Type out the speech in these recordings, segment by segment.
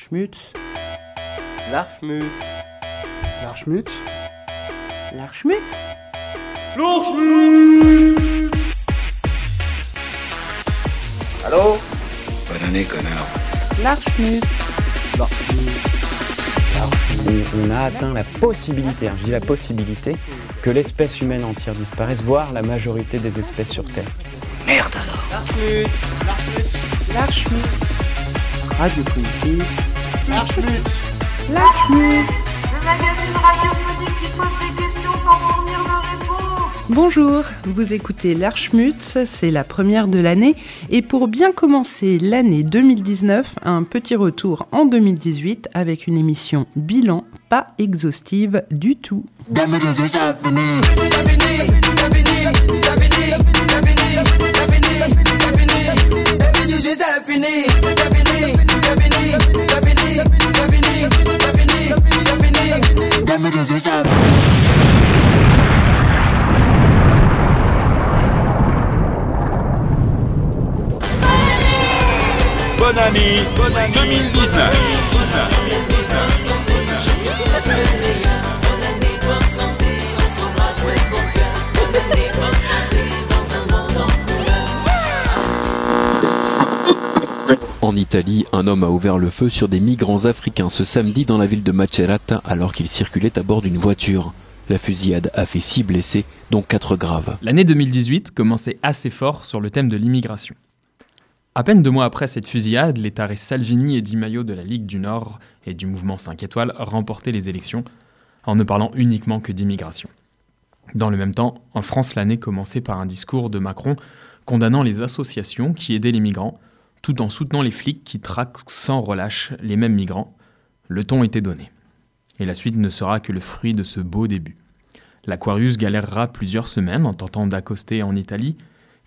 L'Archmut. L'Archmut. L'Archmut. L'Archmut. Allô? Bonne année, connard. L'Archmut. on, on a atteint la possibilité, hein, je dis la possibilité, que l'espèce humaine entière disparaisse, voire la majorité des espèces sur Terre. Merde alors. L'Archmut. L'Archmut. L'Archmut. Radio Primitive. Le magazine qui pose des questions sans de. Bonjour, vous écoutez l'Archmut, c'est la première de l'année et pour bien commencer l'année 2019, un petit retour en 2018 avec une émission bilan pas exhaustive du tout. Bonne année, bonne année 2019. En Italie, un homme a ouvert le feu sur des migrants africains ce samedi dans la ville de Macerata alors qu'ils circulaient à bord d'une voiture. La fusillade a fait six blessés, dont quatre graves. L'année 2018 commençait assez fort sur le thème de l'immigration. À peine deux mois après cette fusillade, les tarés Salvini et Di Maio de la Ligue du Nord et du mouvement 5 étoiles remportaient les élections en ne parlant uniquement que d'immigration. Dans le même temps, en France, l'année commençait par un discours de Macron condamnant les associations qui aidaient les migrants, tout en soutenant les flics qui traquent sans relâche les mêmes migrants. Le ton était donné. Et la suite ne sera que le fruit de ce beau début. L'Aquarius galérera plusieurs semaines en tentant d'accoster en Italie,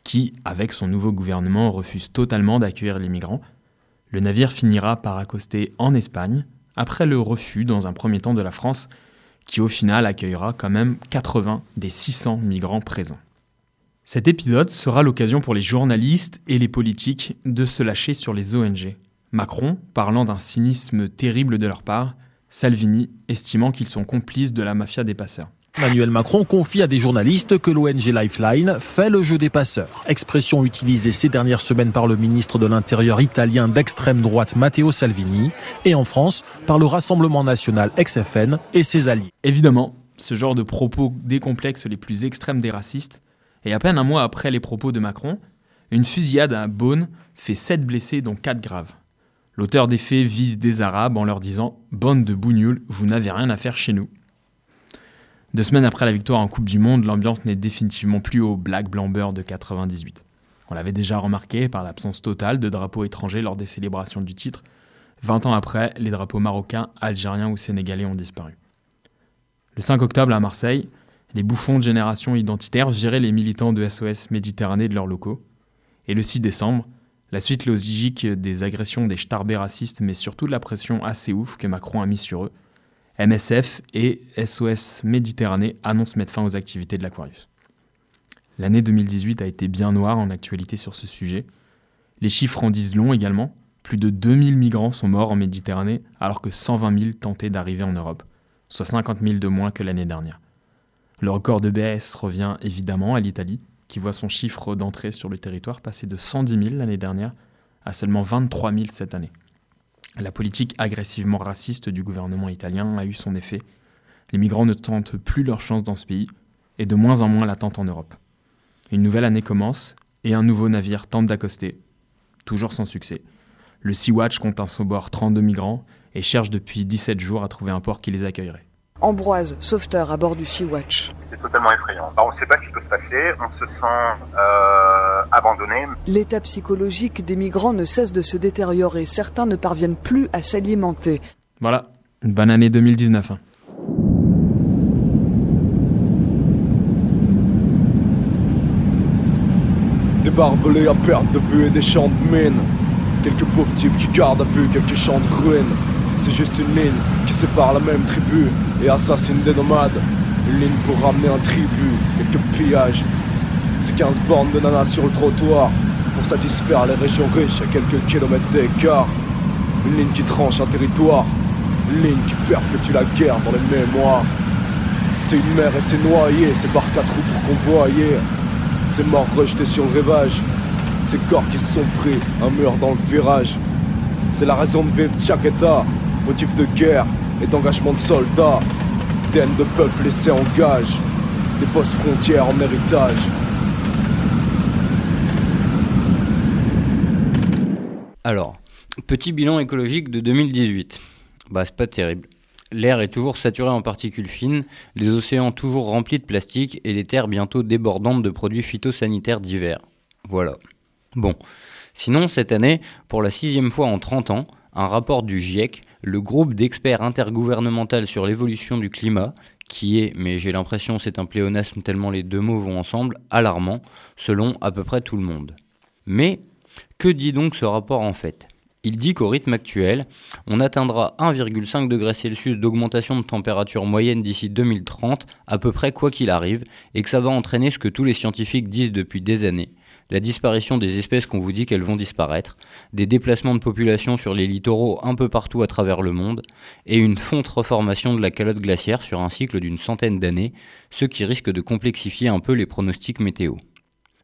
qui, avec son nouveau gouvernement, refuse totalement d'accueillir les migrants. Le navire finira par accoster en Espagne, après le refus dans un premier temps de la France, qui au final accueillera quand même 80 des 600 migrants présents. Cet épisode sera l'occasion pour les journalistes et les politiques de se lâcher sur les ONG. Macron parlant d'un cynisme terrible de leur part, Salvini estimant qu'ils sont complices de la mafia des passeurs. Emmanuel Macron confie à des journalistes que l'ONG Lifeline fait le jeu des passeurs. Expression utilisée ces dernières semaines par le ministre de l'Intérieur italien d'extrême droite Matteo Salvini et en France par le Rassemblement national XFN et ses alliés. Évidemment, ce genre de propos décomplexe les plus extrêmes des racistes, et à peine un mois après les propos de Macron, une fusillade à Beaune fait 7 blessés dont 4 graves. L'auteur des faits vise des Arabes en leur disant « Bande de bougnoules, vous n'avez rien à faire chez nous ». Deux semaines après la victoire en Coupe du Monde, l'ambiance n'est définitivement plus au Black Blamber de 98. On l'avait déjà remarqué par l'absence totale de drapeaux étrangers lors des célébrations du titre. 20 ans après, les drapeaux marocains, algériens ou sénégalais ont disparu. Le 5 octobre à Marseille, les bouffons de génération identitaire viraient les militants de SOS Méditerranée de leurs locaux. Et le 6 décembre, la suite logique des agressions des starbés racistes, mais surtout de la pression assez ouf que Macron a mis sur eux, MSF et SOS Méditerranée annoncent mettre fin aux activités de l'Aquarius. L'année 2018 a été bien noire en actualité sur ce sujet. Les chiffres en disent long également. Plus de 2000 migrants sont morts en Méditerranée alors que 120 000 tentaient d'arriver en Europe, soit 50 000 de moins que l'année dernière. Le record de BS revient évidemment à l'Italie, qui voit son chiffre d'entrée sur le territoire passer de 110 000 l'année dernière à seulement 23 000 cette année. La politique agressivement raciste du gouvernement italien a eu son effet. Les migrants ne tentent plus leur chance dans ce pays et de moins en moins l'attendent en Europe. Une nouvelle année commence et un nouveau navire tente d'accoster, toujours sans succès. Le Sea-Watch compte à son bord 32 migrants et cherche depuis 17 jours à trouver un port qui les accueillerait. Ambroise, sauveteur à bord du Sea-Watch. C'est totalement effrayant. Alors, on ne sait pas ce qui peut se passer, on se sent euh, abandonné. L'état psychologique des migrants ne cesse de se détériorer. Certains ne parviennent plus à s'alimenter. Voilà, une bonne année 2019. hein. Des barbelés à perte de vue et des champs de mine. Quelques pauvres types qui gardent à vue quelques champs de ruines. C'est juste une ligne qui sépare la même tribu et assassine des nomades. Une ligne pour ramener un tribut, quelques pillages. C'est 15 bornes de nanas sur le trottoir pour satisfaire les régions riches à quelques kilomètres d'écart. Une ligne qui tranche un territoire. Une ligne qui perpétue la guerre dans les mémoires. C'est une mer et c'est noyé, c'est barques à trous pour convoyer. C'est morts rejetés sur le rivage. Ces corps qui se sont pris un mur dans le virage. C'est la raison de vivre chaque état. Motif de guerre et d'engagement de soldats. D'haine de peuple laissés en gage. Des postes frontières en héritage. Alors, petit bilan écologique de 2018. Bah, c'est pas terrible. L'air est toujours saturé en particules fines, les océans toujours remplis de plastique et les terres bientôt débordantes de produits phytosanitaires divers. Voilà. Bon. Sinon, cette année, pour la sixième fois en 30 ans, un rapport du GIEC, le groupe d'experts intergouvernemental sur l'évolution du climat, qui est, mais j'ai l'impression c'est un pléonasme tellement les deux mots vont ensemble, alarmant, selon à peu près tout le monde. Mais que dit donc ce rapport en fait? Il dit qu'au rythme actuel, on atteindra 1,5 degré Celsius d'augmentation de température moyenne d'ici 2030, à peu près quoi qu'il arrive, et que ça va entraîner ce que tous les scientifiques disent depuis des années, la disparition des espèces qu'on vous dit qu'elles vont disparaître, des déplacements de population sur les littoraux un peu partout à travers le monde, et une fonte reformation de la calotte glaciaire sur un cycle d'une centaine d'années, ce qui risque de complexifier un peu les pronostics météo.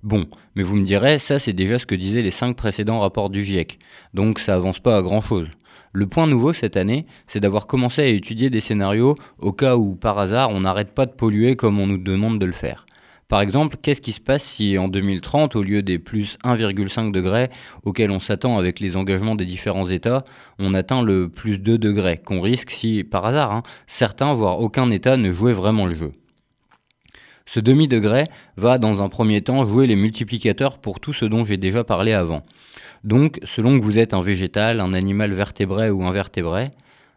Bon, mais vous me direz, ça c'est déjà ce que disaient les cinq précédents rapports du GIEC, donc ça avance pas à grand chose. Le point nouveau cette année, c'est d'avoir commencé à étudier des scénarios au cas où par hasard on n'arrête pas de polluer comme on nous demande de le faire. Par exemple, qu'est-ce qui se passe si en 2030, au lieu des plus 1,5 degrés auxquels on s'attend avec les engagements des différents États, on atteint le plus 2 degrés, qu'on risque si, par hasard, hein, certains, voire aucun État ne jouait vraiment le jeu? Ce demi-degré va dans un premier temps jouer les multiplicateurs pour tout ce dont j'ai déjà parlé avant. Donc, selon que vous êtes un végétal, un animal vertébré ou invertébré,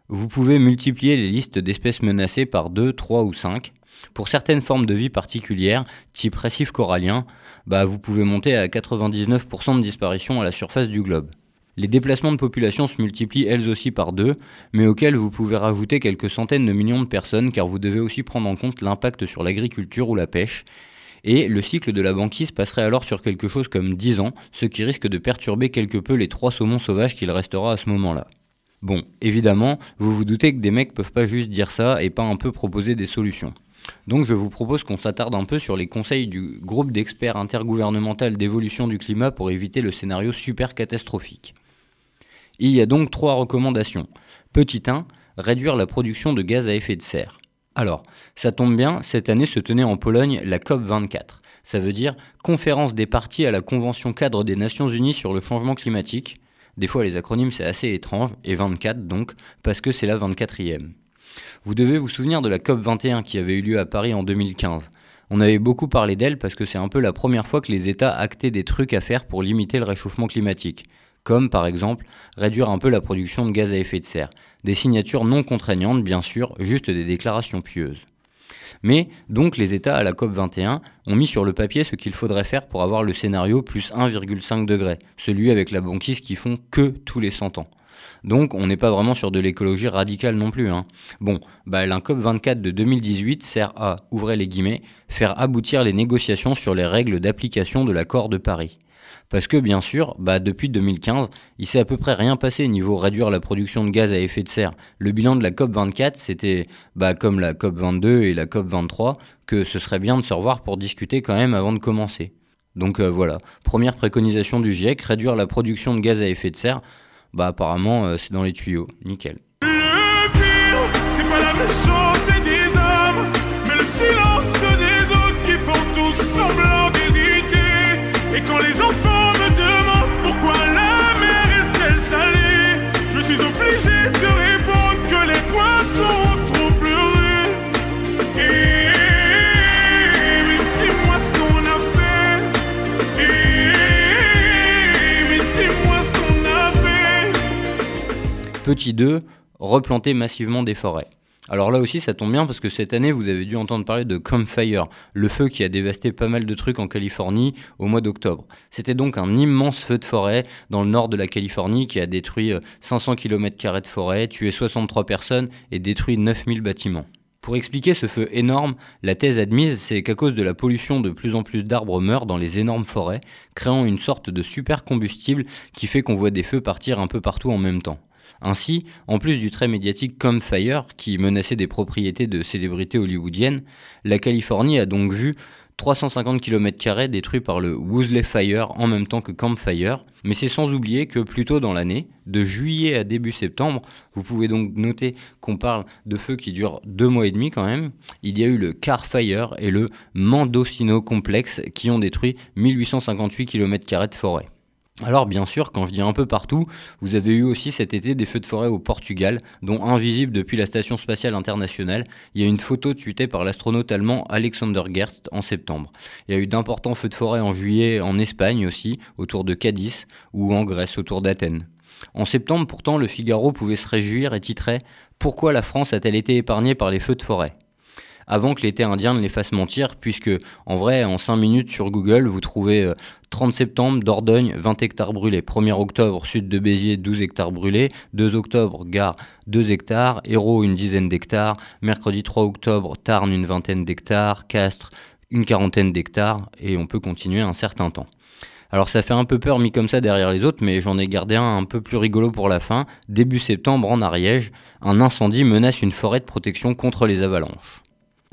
vous pouvez multiplier les listes d'espèces menacées par 2, 3 ou 5. Pour certaines formes de vie particulières, type récif corallien, bah vous pouvez monter à 99% de disparition à la surface du globe. Les déplacements de population se multiplient elles aussi par deux, mais auxquels vous pouvez rajouter quelques centaines de millions de personnes car vous devez aussi prendre en compte l'impact sur l'agriculture ou la pêche. Et le cycle de la banquise passerait alors sur quelque chose comme 10 ans, ce qui risque de perturber quelque peu les trois saumons sauvages qu'il restera à ce moment-là. Bon, évidemment, vous vous doutez que des mecs peuvent pas juste dire ça et pas un peu proposer des solutions. Donc je vous propose qu'on s'attarde un peu sur les conseils du groupe d'experts intergouvernemental d'évolution du climat pour éviter le scénario super catastrophique. Il y a donc trois recommandations. Petit 1, réduire la production de gaz à effet de serre. Alors, ça tombe bien, cette année se tenait en Pologne la COP24. Ça veut dire Conférence des parties à la Convention cadre des Nations Unies sur le changement climatique. Des fois, les acronymes, c'est assez étrange, et 24 donc, parce que c'est la 24e. Vous devez vous souvenir de la COP21 qui avait eu lieu à Paris en 2015. On avait beaucoup parlé d'elle parce que c'est un peu la première fois que les États actaient des trucs à faire pour limiter le réchauffement climatique comme par exemple réduire un peu la production de gaz à effet de serre. Des signatures non contraignantes, bien sûr, juste des déclarations pieuses. Mais donc les États à la COP21 ont mis sur le papier ce qu'il faudrait faire pour avoir le scénario plus 1,5 degré, celui avec la banquise qui font que tous les 100 ans. Donc on n'est pas vraiment sur de l'écologie radicale non plus. Hein. Bon, bah, la COP24 de 2018 sert à, ouvrez les guillemets, faire aboutir les négociations sur les règles d'application de l'accord de Paris. Parce que bien sûr, bah, depuis 2015, il s'est à peu près rien passé niveau réduire la production de gaz à effet de serre. Le bilan de la COP24, c'était bah, comme la COP22 et la COP23, que ce serait bien de se revoir pour discuter quand même avant de commencer. Donc euh, voilà, première préconisation du GIEC, réduire la production de gaz à effet de serre. Bah apparemment euh, c'est dans les tuyaux, nickel. Le pire, c'est pas la méchanceté des hommes, mais le silence des autres qui font tous semblant d'hésiter. Et quand les enfants Petit 2, replanter massivement des forêts. Alors là aussi, ça tombe bien parce que cette année, vous avez dû entendre parler de Campfire, le feu qui a dévasté pas mal de trucs en Californie au mois d'octobre. C'était donc un immense feu de forêt dans le nord de la Californie qui a détruit 500 euh, km de forêt, tué 63 personnes et détruit 9000 bâtiments. Pour expliquer ce feu énorme, la thèse admise, c'est qu'à cause de la pollution, de plus en plus d'arbres meurent dans les énormes forêts, créant une sorte de super combustible qui fait qu'on voit des feux partir un peu partout en même temps Ainsi, en plus du très médiatique Campfire, qui menaçait des propriétés de célébrités hollywoodiennes, la Californie a donc vu 350 km détruits par le Woolsey Fire en même temps que Campfire. Mais c'est sans oublier que plus tôt dans l'année, de juillet à début septembre, vous pouvez donc noter qu'on parle de feux qui durent deux mois et demi quand même, il y a eu le Car Fire et le Mendocino Complex qui ont détruit 1858 km de forêt. Alors bien sûr, quand je dis un peu partout, vous avez eu aussi cet été des feux de forêt au Portugal, dont invisible depuis la Station spatiale internationale. Il y a une photo tweetée par l'astronaute allemand Alexander Gerst en septembre. Il y a eu d'importants feux de forêt en juillet en Espagne aussi, autour de Cadiz, ou en Grèce, autour d'Athènes. En septembre, pourtant, le Figaro pouvait se réjouir et titrait Pourquoi la France a-t-elle été épargnée par les feux de forêt? Avant que l'été indien ne les fasse mentir, puisque en vrai, en 5 minutes sur Google, vous trouvez 30 euh, septembre, Dordogne, 20 hectares brûlés. 1er octobre, sud de Béziers, 12 hectares brûlés. 2 octobre, Gare, 2 hectares. Hérault, une dizaine d'hectares. Mercredi 3 octobre, Tarn, une vingtaine d'hectares. Castres, une quarantaine d'hectares. Et on peut continuer un certain temps. Alors ça fait un peu peur mis comme ça derrière les autres, mais j'en ai gardé un un peu plus rigolo pour la fin. Début septembre en Ariège, un incendie menace une forêt de protection contre les avalanches.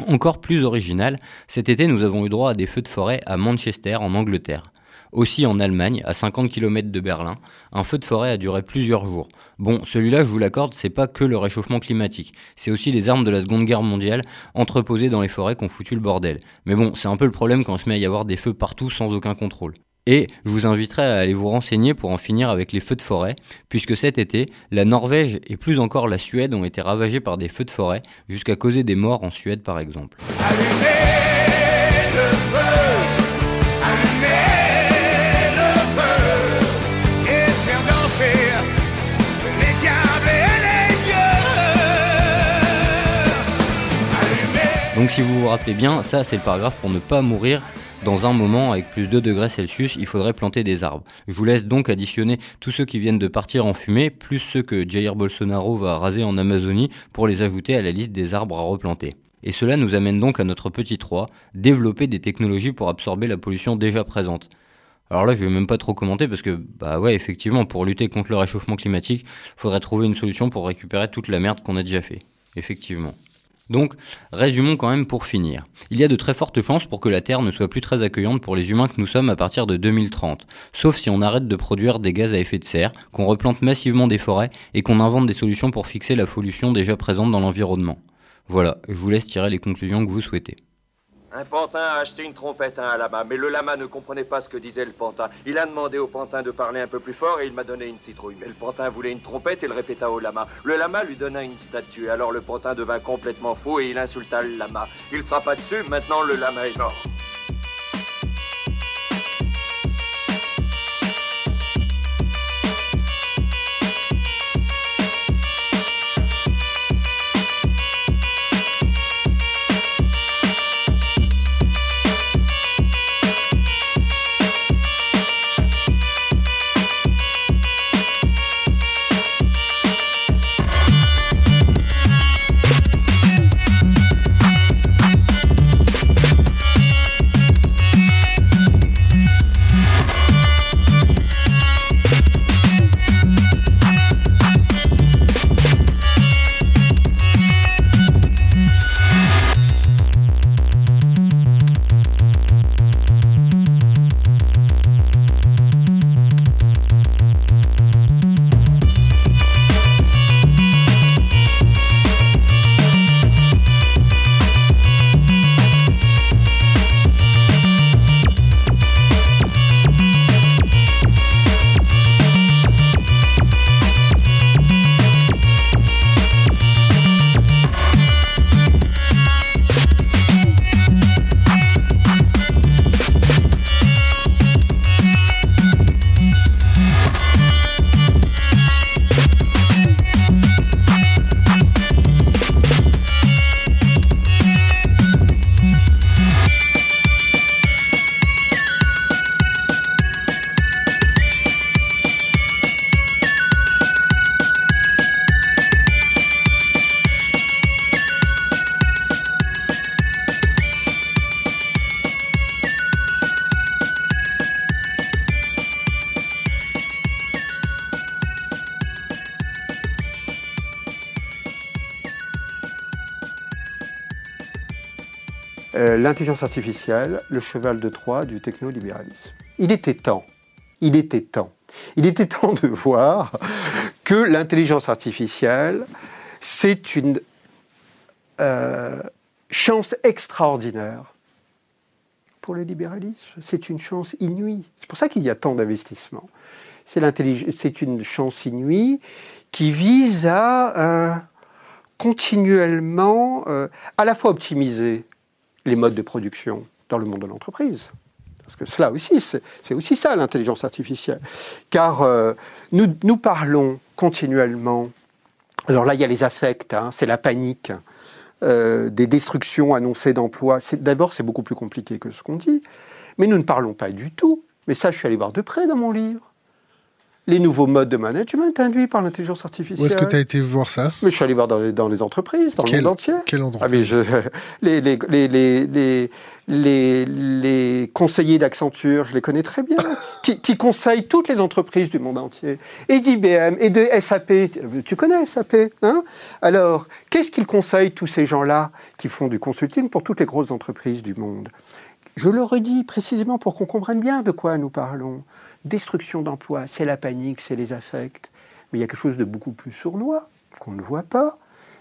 Encore plus original, cet été nous avons eu droit à des feux de forêt à Manchester en Angleterre. Aussi en Allemagne, à 50 km de Berlin, un feu de forêt a duré plusieurs jours. Bon, celui-là, je vous l'accorde, c'est pas que le réchauffement climatique, c'est aussi les armes de la Seconde Guerre mondiale entreposées dans les forêts qui ont foutu le bordel. Mais bon, c'est un peu le problème quand on se met à y avoir des feux partout sans aucun contrôle. Et je vous inviterai à aller vous renseigner pour en finir avec les feux de forêt, puisque cet été, la Norvège et plus encore la Suède ont été ravagés par des feux de forêt, jusqu'à causer des morts en Suède par exemple. Donc si vous vous rappelez bien, ça c'est le paragraphe pour ne pas mourir dans un moment, avec plus de 2 degrés Celsius, il faudrait planter des arbres. Je vous laisse donc additionner tous ceux qui viennent de partir en fumée, plus ceux que Jair Bolsonaro va raser en Amazonie pour les ajouter à la liste des arbres à replanter. Et cela nous amène donc à notre petit 3, développer des technologies pour absorber la pollution déjà présente. Alors là, je vais même pas trop commenter parce que, bah ouais, effectivement, pour lutter contre le réchauffement climatique, il faudrait trouver une solution pour récupérer toute la merde qu'on a déjà fait. Effectivement. Donc, résumons quand même pour finir. Il y a de très fortes chances pour que la Terre ne soit plus très accueillante pour les humains que nous sommes à partir de 2030, sauf si on arrête de produire des gaz à effet de serre, qu'on replante massivement des forêts et qu'on invente des solutions pour fixer la pollution déjà présente dans l'environnement. Voilà, je vous laisse tirer les conclusions que vous souhaitez. Un pantin a acheté une trompette à un lama, mais le lama ne comprenait pas ce que disait le pantin. Il a demandé au pantin de parler un peu plus fort et il m'a donné une citrouille. Mais le pantin voulait une trompette et le répéta au lama. Le lama lui donna une statue, alors le pantin devint complètement fou et il insulta le lama. Il frappa dessus, maintenant le lama est mort. L'intelligence artificielle, le cheval de Troie du technolibéralisme. Il était temps, il était temps, il était temps de voir que l'intelligence artificielle, c'est une euh, chance extraordinaire pour le libéralisme. C'est une chance inouïe. C'est pour ça qu'il y a tant d'investissements. C'est une chance inouïe qui vise à euh, continuellement euh, à la fois optimiser les modes de production dans le monde de l'entreprise. Parce que cela aussi, c'est aussi ça l'intelligence artificielle. Car euh, nous, nous parlons continuellement, alors là il y a les affects, hein, c'est la panique, euh, des destructions annoncées d'emplois. D'abord c'est beaucoup plus compliqué que ce qu'on dit, mais nous ne parlons pas du tout, mais ça je suis allé voir de près dans mon livre, les nouveaux modes de management induits par l'intelligence artificielle. Où est-ce que tu as été voir ça? Mais je suis allé voir dans les, dans les entreprises, dans Quel- le monde entier. Quel endroit Ah, mais je, les, conseillers d'Accenture, je les connais très bien, qui, qui conseillent toutes les entreprises du monde entier, et d'IBM, et de SAP. Tu connais SAP hein? Alors, qu'est-ce qu'ils conseillent, tous ces gens-là, qui font du consulting pour toutes les grosses entreprises du monde? Je le redis précisément pour qu'on comprenne bien de quoi nous parlons. Destruction d'emplois, c'est la panique, c'est les affects. Mais il y a quelque chose de beaucoup plus sournois, qu'on ne voit pas,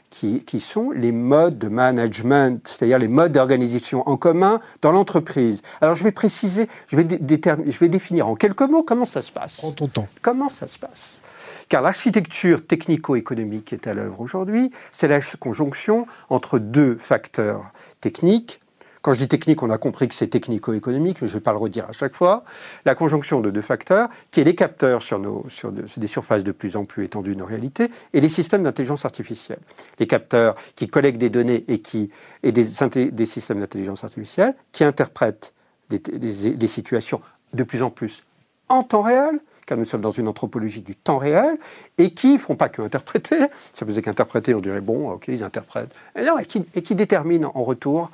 qui, qui sont les modes de management, c'est-à-dire les modes d'organisation en commun dans l'entreprise. Alors je vais préciser, je vais, je vais définir en quelques mots comment ça se passe. Prends ton temps. Comment ça se passe? Car l'architecture technico-économique qui est à l'œuvre aujourd'hui, c'est la conjonction entre deux facteurs techniques. Quand je dis technique, on a compris que c'est technico-économique, je ne vais pas le redire à chaque fois. La conjonction de deux facteurs, qui est les capteurs sur, nos, des surfaces de plus en plus étendues de nos réalités, et les systèmes d'intelligence artificielle. Les capteurs qui collectent des données et, qui, et des, des systèmes d'intelligence artificielle qui interprètent des, des- situations de plus en plus en temps réel, car nous sommes dans une anthropologie du temps réel, et qui ne font pas que interpréter. Ça faisait qu'interpréter, on dirait, bon, ok, ils interprètent. Non, et qui, et qui déterminent en retour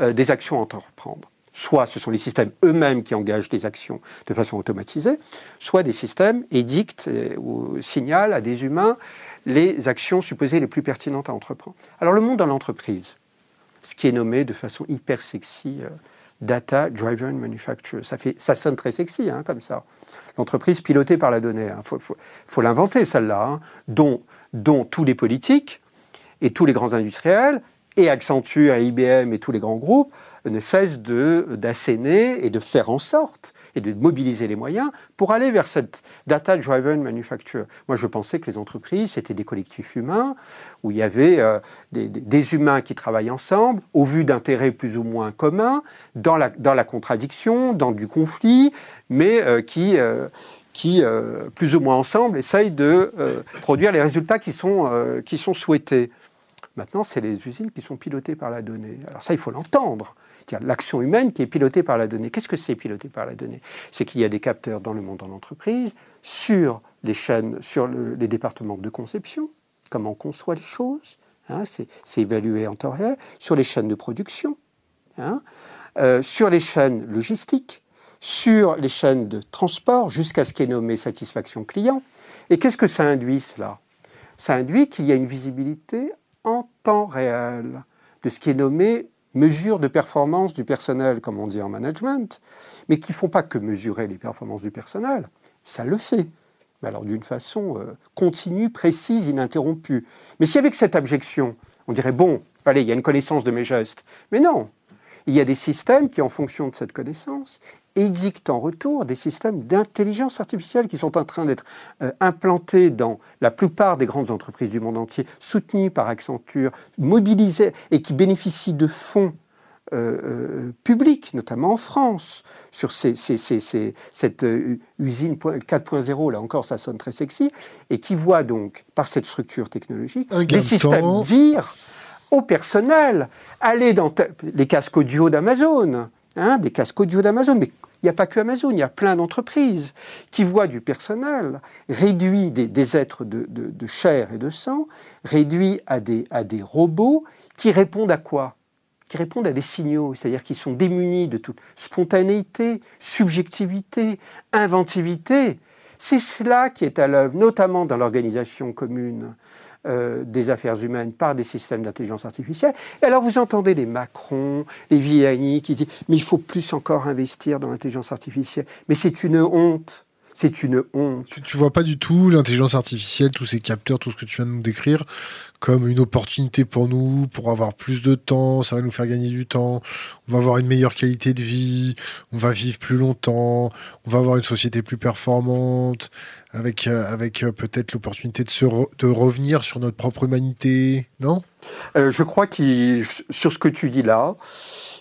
euh, des actions à entreprendre. Soit ce sont les systèmes eux-mêmes qui engagent des actions de façon automatisée, soit des systèmes édictent euh, ou signalent à des humains les actions supposées les plus pertinentes à entreprendre. Alors le monde de l'entreprise, ce qui est nommé de façon hyper sexy, euh, Data Driven Manufacture. Ça, sonne très sexy, hein, comme ça. L'entreprise pilotée par la donnée. Il faut, faut- l'inventer, celle-là, hein, dont tous les politiques et tous les grands industriels, et Accenture, et IBM et tous les grands groupes, ne cessent d'asséner et de faire en sorte et de mobiliser les moyens pour aller vers cette data-driven manufacture. Moi, je pensais que les entreprises, c'était des collectifs humains où il y avait euh, des, humains qui travaillent ensemble au vu d'intérêts plus ou moins communs, dans la, dans la contradiction, dans du conflit, mais euh, qui, euh, qui plus ou moins ensemble, essayent de produire les résultats qui sont, qui sont souhaités. Maintenant, c'est les usines qui sont pilotées par la donnée. Alors ça, il faut l'entendre. C'est-à-dire L'action humaine qui est pilotée par la donnée. Qu'est-ce que c'est piloté par la donnée? C'est qu'il y a des capteurs dans le monde de l'entreprise, sur les chaînes, sur le- les départements de conception, comment on conçoit les choses, hein, c'est évalué en temps réel, sur les chaînes de production, hein, euh, sur les chaînes logistiques, sur les chaînes de transport, jusqu'à ce qui est nommé satisfaction client. Et qu'est-ce que ça induit, cela? Ça induit qu'il y a une visibilité en temps réel de ce qui est nommé mesure de performance du personnel, comme on dit en management, mais qui ne font pas que mesurer les performances du personnel, ça le fait. Mais alors d'une façon euh, continue, précise, ininterrompue. Mais si avec cette abjection, on dirait, bon, allez, il y a une connaissance de mes gestes. Mais non, il y a des systèmes qui, en fonction de cette connaissance, exigent en retour des systèmes d'intelligence artificielle qui sont en train d'être euh, implantés dans la plupart des grandes entreprises du monde entier, soutenus par Accenture, mobilisés et qui bénéficient de fonds euh, euh, publics, notamment en France, sur ces- ces- ces- ces- cette euh, usine point- 4.0, là encore ça sonne très sexy, et qui voit donc, par cette structure technologique, des de systèmes temps. dire au personnel, allez dans les casques audio d'Amazon, hein, des casques audio d'Amazon, mais il n'y a pas que Amazon, il y a plein d'entreprises qui voient du personnel réduit, des, êtres de chair et de sang, réduits à des, à des robots qui répondent à quoi? Qui répondent à des signaux, c'est-à-dire qui sont démunis de toute spontanéité, subjectivité, inventivité. C'est cela qui est à l'œuvre, notamment dans l'organisation commune euh, des affaires humaines par des systèmes d'intelligence artificielle. Et alors vous entendez les Macron, les Villani qui disent mais il faut plus encore investir dans l'intelligence artificielle. Mais c'est une honte. C'est une honte. Tu, tu vois pas du tout l'intelligence artificielle, tous ces capteurs, tout ce que tu viens de nous décrire, comme une opportunité pour nous, pour avoir plus de temps, ça va nous faire gagner du temps, on va avoir une meilleure qualité de vie, on va vivre plus longtemps, on va avoir une société plus performante, avec, euh, avec euh, peut-être l'opportunité de, se de revenir sur notre propre humanité, non? Euh, je crois que sur ce que tu dis là,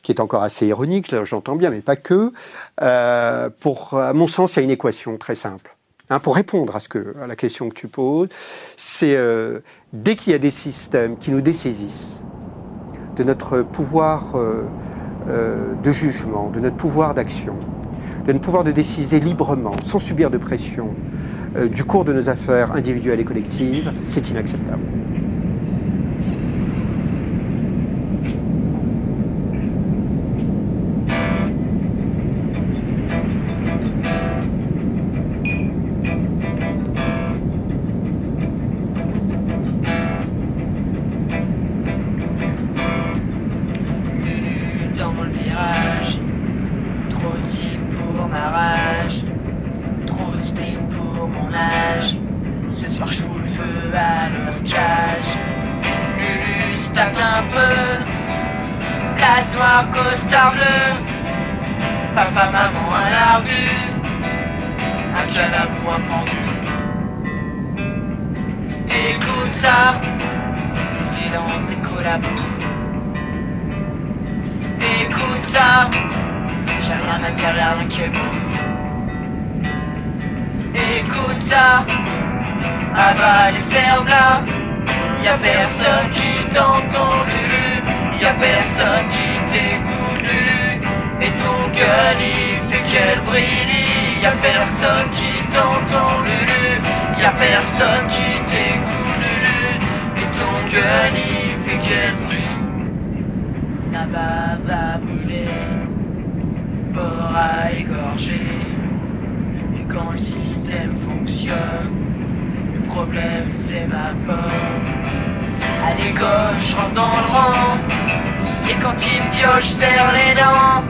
qui est encore assez ironique, j'entends bien, mais pas que, euh, pour, à mon sens, il y a une équation très simple. Hein, pour répondre à, la question que tu poses, c'est euh, dès qu'il y a des systèmes qui nous dessaisissent de notre pouvoir euh, euh, de jugement, de notre pouvoir d'action, de notre pouvoir de décider librement, sans subir de pression, du cours de nos affaires individuelles et collectives, c'est inacceptable. Ça. C'est le silence des collabos. Écoute ça, j'ai rien à dire, rien qui est beau. Écoute ça, avale et ferme là. Y'a personne qui t'entend, Lulu. Y'a personne qui t'écoute, Lulu. Et ton gueule, il fait qu'elle brille. Y'a personne qui t'entend, Lulu. Y'a personne qui t'écoute. Fait qu'elle brille. Tabac va brûler, porc à égorger. Et quand le système fonctionne, le problème s'évapore. Allez gauche, rentre dans le rang. Et quand il pioche, serre les dents.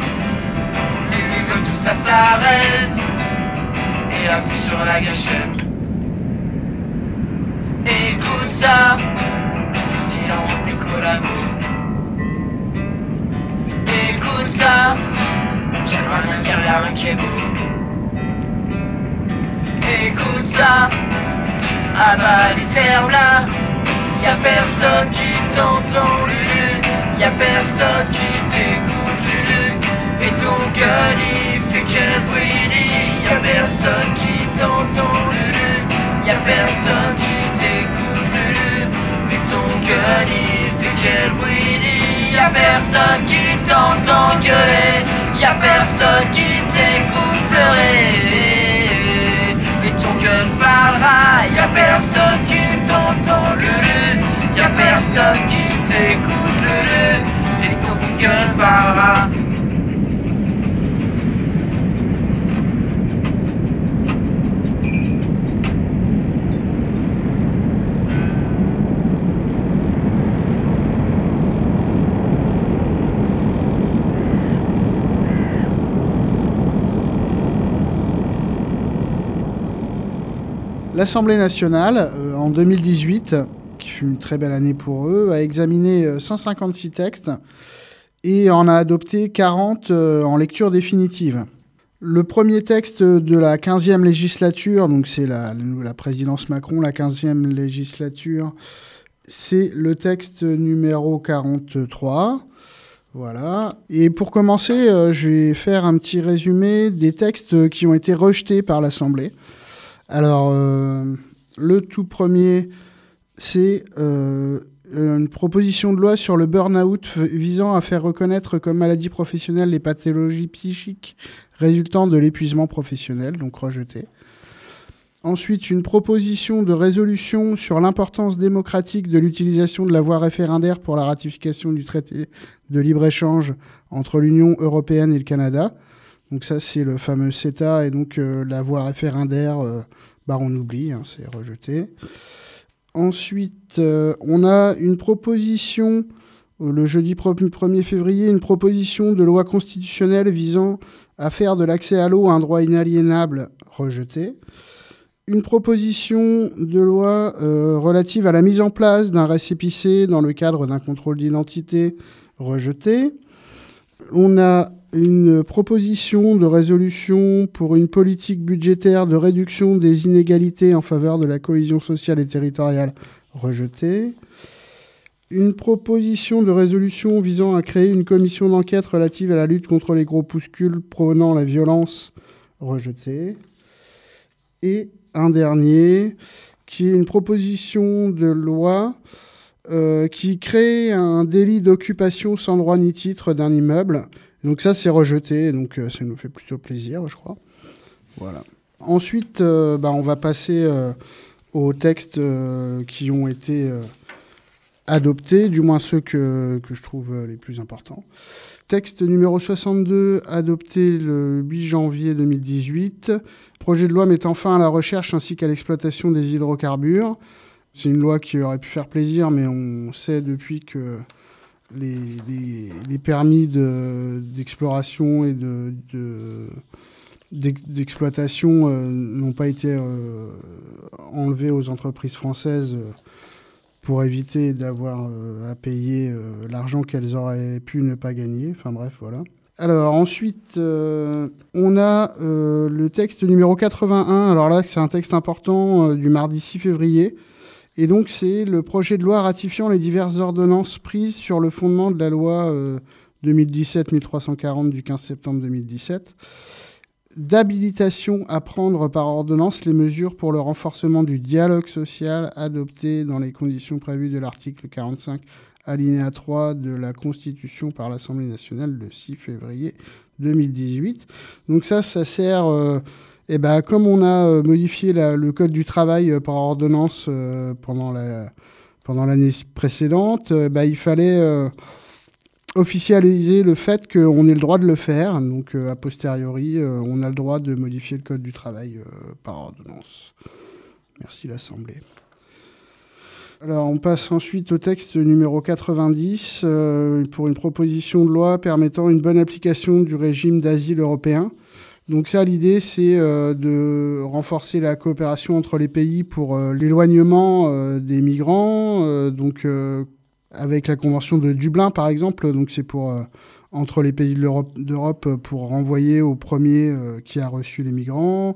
Lulu que tout ça s'arrête. Et appuie sur la gâchette. Écoute ça, Écoute ça, j'aimerais bien dire rien qui est beau. Écoute ça, avale et ferme là. Y'a personne qui t'entend, Lulu. Y'a personne qui t'écoute, Lulu. Et ton cœur il fait qu'elle brille. Y'a personne qui t'entend, Lulu. Y'a personne qui t'écoute, Lulu. Mais ton cœur il qu'elle brille. Y'a personne qui t'entend gueuler. Y'a personne qui t'écoute pleurer. Et ton gueule parlera. Y'a personne qui t'entend Lulu. Y'a personne qui t'écoute Lulu. Et ton gueule parlera. L'Assemblée nationale, euh, en 2018, qui fut une très belle année pour eux, a examiné euh, 156 textes et en a adopté 40 euh, en lecture définitive. Le premier texte de la 15e législature, donc c'est la, la présidence Macron, la 15e législature, c'est le texte numéro 43. Voilà. Et pour commencer, euh, je vais faire un petit résumé des textes qui ont été rejetés par l'Assemblée. Alors, euh, le tout premier, c'est euh, une proposition de loi sur le burn-out visant à faire reconnaître comme maladie professionnelle les pathologies psychiques résultant de l'épuisement professionnel, donc rejeté. Ensuite, une proposition de résolution sur l'importance démocratique de l'utilisation de la voie référendaire pour la ratification du traité de libre-échange entre l'Union européenne et le Canada. Donc ça, c'est le fameux CETA, et donc euh, la voie référendaire, euh, bah, on oublie, hein, c'est rejeté. ensuite, euh, on a une proposition, le jeudi 1er février, une proposition de loi constitutionnelle visant à faire de l'accès à l'eau un droit inaliénable rejeté. Une proposition de loi relative à la mise en place d'un récépissé dans le cadre d'un contrôle d'identité rejeté. On a une proposition de résolution pour une politique budgétaire de réduction des inégalités en faveur de la cohésion sociale et territoriale rejetée. Une proposition de résolution visant à créer une commission d'enquête relative à la lutte contre les groupuscules prônant la violence rejetée. Et un dernier, qui est une proposition de loi euh, qui crée un délit d'occupation sans droit ni titre d'un immeuble. Donc ça, c'est rejeté, donc euh, ça nous fait plutôt plaisir, je crois. Voilà. Ensuite, euh, bah, on va passer euh, aux textes qui ont été adoptés, du moins ceux que, que je trouve les plus importants. Texte numéro 62, adopté le 8 janvier 2018. Projet de loi mettant fin à la recherche ainsi qu'à l'exploitation des hydrocarbures. C'est une loi qui aurait pu faire plaisir, mais on sait depuis que les, permis de- d'exploration et de, de- d'ex- d'exploitation euh, n'ont pas été euh, enlevés aux entreprises françaises euh, pour éviter d'avoir à payer l'argent qu'elles auraient pu ne pas gagner. Enfin bref, voilà. Alors ensuite, on a le texte numéro 81. Alors là, c'est un texte important du mardi 6 février. Et donc, c'est le projet de loi ratifiant les diverses ordonnances prises sur le fondement de la loi euh, 2017-1340 du 15 septembre 2017 d'habilitation à prendre par ordonnance les mesures pour le renforcement du dialogue social adoptées dans les conditions prévues de l'article 45 alinéa 3 de la Constitution par l'Assemblée nationale le 6 février 2018. Donc ça, ça sert, euh, eh ben, comme on a euh, modifié le Code du travail euh, par ordonnance euh, pendant la pendant l'année précédente, bah, il fallait officialiser le fait qu'on ait le droit de le faire. Donc, a posteriori, on a le droit de modifier le Code du travail par ordonnance. Merci l'Assemblée. Alors, on passe ensuite au texte numéro 90 euh, pour une proposition de loi permettant une bonne application du régime d'asile européen. Donc ça, l'idée, c'est euh, de renforcer la coopération entre les pays pour euh, l'éloignement euh, des migrants. donc avec la convention de Dublin, par exemple. Donc c'est pour entre les pays d'Europe pour renvoyer au premier qui a reçu les migrants.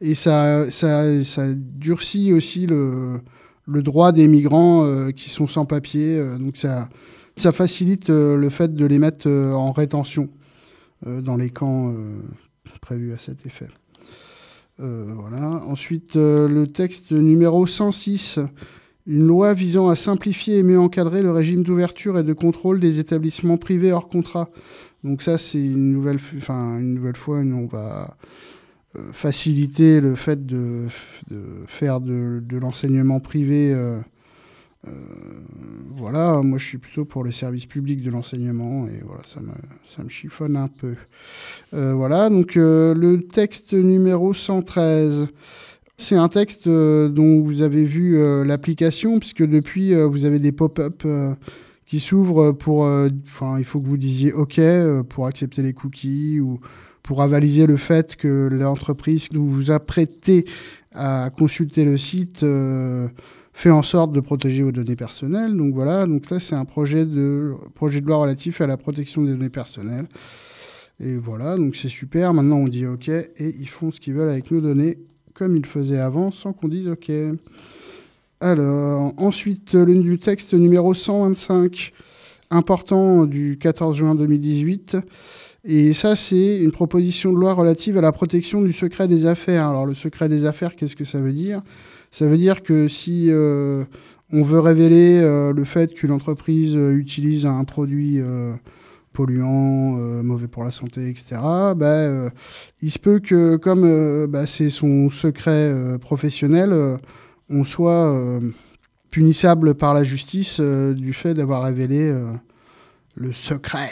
Et ça, ça, ça durcit aussi le, le droit des migrants qui sont sans papier. donc ça, ça facilite le fait de les mettre en rétention dans les camps prévus à cet effet. Euh, voilà. Ensuite, euh, le texte numéro 106, une loi visant à simplifier et mieux encadrer le régime d'ouverture et de contrôle des établissements privés hors contrat. Donc ça, c'est une nouvelle, enfin une on va euh, faciliter le fait de, faire de, l'enseignement privé. Voilà, moi je suis plutôt pour le service public de l'enseignement et voilà, ça me, ça me chiffonne un peu. Euh, voilà, donc euh, le texte numéro 113. C'est un texte euh, dont vous avez vu euh, l'application, puisque depuis, euh, vous avez des pop-up euh, qui s'ouvrent pour... euh, Enfin, il faut que vous disiez OK euh, pour accepter les cookies ou pour avaliser le fait que l'entreprise vous vous apprêtez à consulter le site euh, fait en sorte de protéger vos données personnelles. Donc voilà, donc là, c'est un projet de, projet de loi relatif à la protection des données personnelles. Et voilà, donc c'est super. Maintenant, on dit OK et ils font ce qu'ils veulent avec nos données comme ils faisaient avant sans qu'on dise OK. Alors, ensuite, le texte numéro 125, important du 14 juin 2018. Et ça, c'est une proposition de loi relative à la protection du secret des affaires. Alors, le secret des affaires, qu'est-ce que ça veut dire? Ça veut dire que si euh, on veut révéler euh, le fait qu'une entreprise euh, utilise un produit polluant, mauvais pour la santé, etc., bah, il se peut que, comme bah, c'est son secret professionnel, on soit punissable par la justice du fait d'avoir révélé le secret.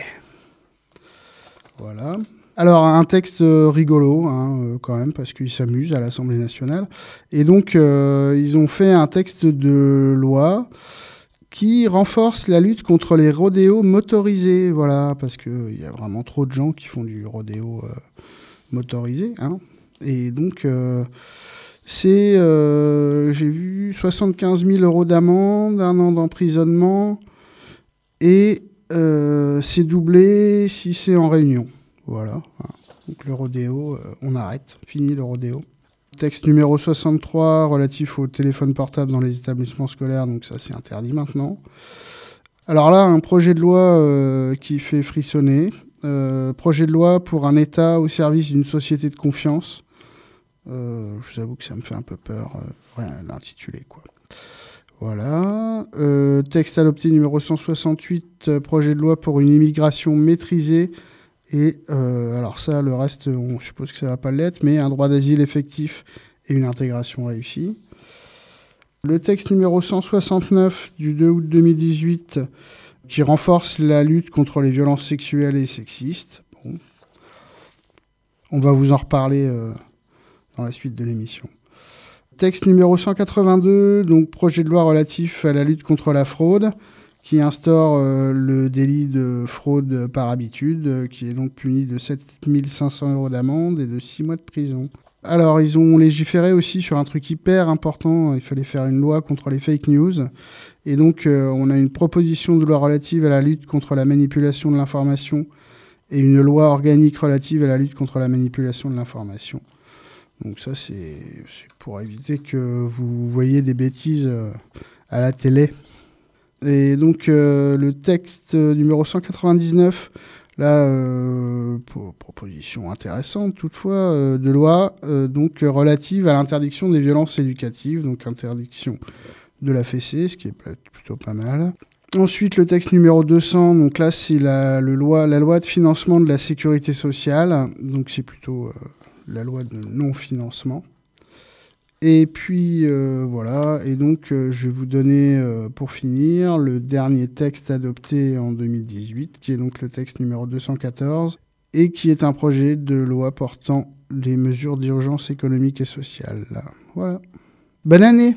Voilà. Alors, un texte euh, rigolo, hein, euh, quand même, parce qu'ils s'amusent à l'Assemblée nationale. Et donc, euh, ils ont fait un texte de loi qui renforce la lutte contre les rodéos motorisés. Voilà, parce qu'il y a vraiment trop de gens qui font du rodéo motorisé. Hein. Et donc, c'est, j'ai vu, 75 000 euros d'amende, un an d'emprisonnement, et c'est doublé si c'est en réunion. Voilà. Donc le rodéo, euh, on arrête. Fini le rodéo. Texte numéro 63 relatif au téléphone portable dans les établissements scolaires, donc ça c'est interdit maintenant. Alors là, un projet de loi euh, qui fait frissonner. Euh, projet de loi pour un État au service d'une société de confiance. Je vous avoue que ça me fait un peu peur, rien l'intituler quoi. Voilà. Texte adopté numéro 168, euh, projet de loi pour une immigration maîtrisée. Et euh, alors ça, le reste, on suppose que ça va pas l'être, mais un droit d'asile effectif et une intégration réussie. Le texte numéro 169 du 2 août 2018 qui renforce la lutte contre les violences sexuelles et sexistes. Bon. On va vous en reparler euh, dans la suite de l'émission. Texte numéro 182, donc projet de loi relatif à la lutte contre la fraude, qui instaure euh, le délit de fraude par habitude, euh, qui est donc puni de 7500 euros d'amende et de 6 mois de prison. Alors, ils ont légiféré aussi sur un truc hyper important, il fallait faire une loi contre les fake news. Et donc, euh, on a une proposition de loi relative à la lutte contre la manipulation de l'information et une loi organique relative à la lutte contre la manipulation de l'information. Donc ça, c'est pour éviter que vous voyez des bêtises euh, à la télé. Et donc, euh, le texte numéro 199, là, euh, proposition intéressante toutefois, euh, de loi euh, donc, relative à l'interdiction des violences éducatives, donc interdiction de la fessée, ce qui est plutôt pas mal. Ensuite, le texte numéro 200, donc là, c'est la, le loi, la loi de financement de la sécurité sociale, donc c'est plutôt euh, la loi de non-financement. Et puis euh, voilà, et donc euh, je vais vous donner euh, pour finir le dernier texte adopté en 2018, qui est donc le texte numéro 214, et qui est un projet de loi portant les mesures d'urgence économique et sociale. Voilà. Bonne année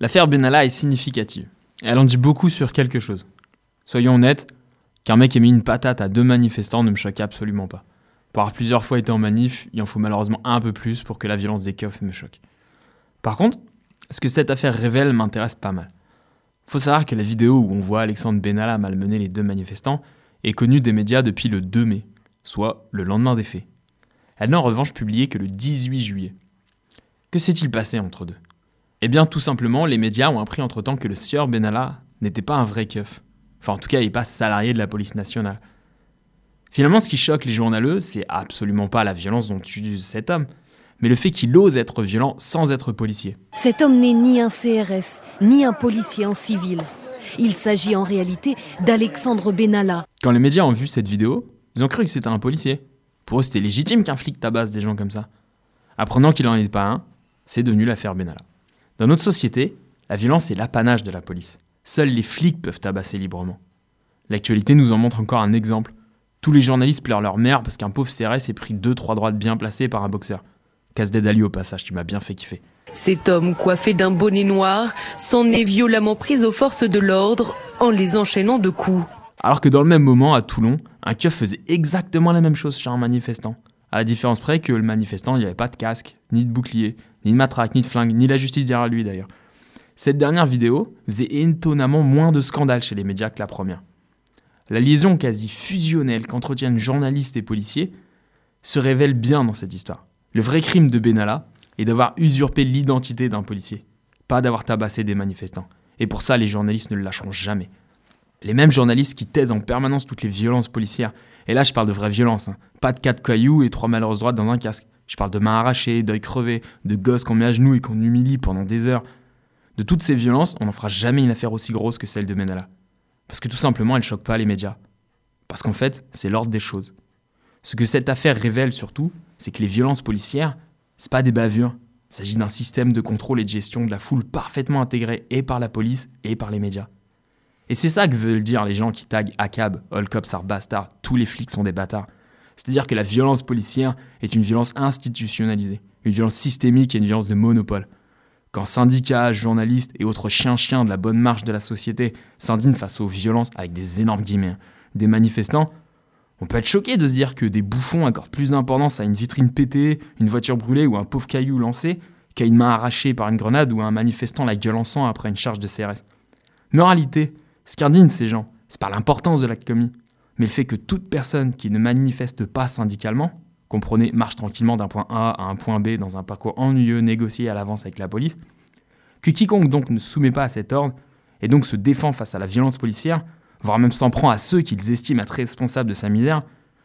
L'affaire Benalla est significative. Elle en dit beaucoup sur quelque chose. Soyons honnêtes, qu'un mec ait mis une patate à deux manifestants ne me choque absolument pas. Pour avoir plusieurs fois été en manif, il en faut malheureusement un peu plus pour que la violence des keufs me choque. Par contre, ce que cette affaire révèle m'intéresse pas mal. Faut savoir que la vidéo où on voit Alexandre Benalla malmener les deux manifestants est connue des médias depuis le 2 mai, soit le lendemain des faits. Elle n'est en revanche publiée que le 18 juillet. Que s'est-il passé entre deux? Eh bien, tout simplement, les médias ont appris entre-temps que le sieur Benalla n'était pas un vrai keuf. Enfin, en tout cas, il n'est pas salarié de la police nationale. Finalement, ce qui choque les journaleux, c'est absolument pas la violence dont tue cet homme, mais le fait qu'il ose être violent sans être policier. Cet homme n'est ni un CRS, ni un policier en civil. Il s'agit en réalité d'Alexandre Benalla. Quand les médias ont vu cette vidéo, ils ont cru que c'était un policier. Pour eux, c'était légitime qu'un flic tabasse des gens comme ça. Apprenant qu'il n'en est pas un, c'est devenu l'affaire Benalla. Dans notre société, la violence est l'apanage de la police. Seuls les flics peuvent tabasser librement. L'actualité nous en montre encore un exemple. Tous les journalistes pleurent leur mère parce qu'un pauvre CRS est pris 2-3 droites bien placées par un boxeur. Casse des Dali au passage, tu m'as bien fait kiffer. Cet homme coiffé d'un bonnet noir s'en est violemment pris aux forces de l'ordre en les enchaînant de coups. Alors que dans le même moment, à Toulon, un keuf faisait exactement la même chose sur un manifestant. À la différence près que le manifestant, il n'y avait pas de casque, ni de bouclier, ni de matraque, ni de flingue, ni la justice derrière lui d'ailleurs. Cette dernière vidéo faisait étonnamment moins de scandale chez les médias que la première. La liaison quasi fusionnelle qu'entretiennent journalistes et policiers se révèle bien dans cette histoire. Le vrai crime de Benalla est d'avoir usurpé l'identité d'un policier, pas d'avoir tabassé des manifestants. Et pour ça, les journalistes ne le lâcheront jamais. Les mêmes journalistes qui taisent en permanence toutes les violences policières. Et là, je parle de vraie violence. hein. Pas de quatre cailloux et trois malheureuses droites dans un casque. Je parle de mains arrachées, d'œils crevés, de gosses qu'on met à genoux et qu'on humilie pendant des heures. De toutes ces violences, on n'en fera jamais une affaire aussi grosse que celle de Benalla. Parce que tout simplement, elle choque pas les médias. Parce qu'en fait, c'est l'ordre des choses. Ce que cette affaire révèle surtout, c'est que les violences policières, c'est pas des bavures. Il s'agit d'un système de contrôle et de gestion de la foule parfaitement intégré et par la police et par les médias. Et c'est ça que veulent dire les gens qui taguent ACAB, All Cops are tous les flics sont des bâtards. C'est-à-dire que la violence policière est une violence institutionnalisée, une violence systémique et une violence de monopole. Quand syndicats, journalistes et autres chiens-chiens de la bonne marche de la société s'indignent face aux violences avec des énormes guillemets, des manifestants, on peut être choqué de se dire que des bouffons accordent plus d'importance à une vitrine pétée, une voiture brûlée ou un pauvre caillou lancé qu'à une main arrachée par une grenade ou à un manifestant la gueule après une charge de CRS. Réalité, ce qui indigne ces gens, c'est pas l'importance de l'acte commis, mais le fait que toute personne qui ne manifeste pas syndicalement, comprenez marche tranquillement d'un point A à un point B dans un parcours ennuyeux négocié à l'avance avec la police, que quiconque donc ne soumet pas à cet ordre et donc se défend face à la violence policière, voire même s'en prend à ceux qu'ils estiment être responsables de sa misère,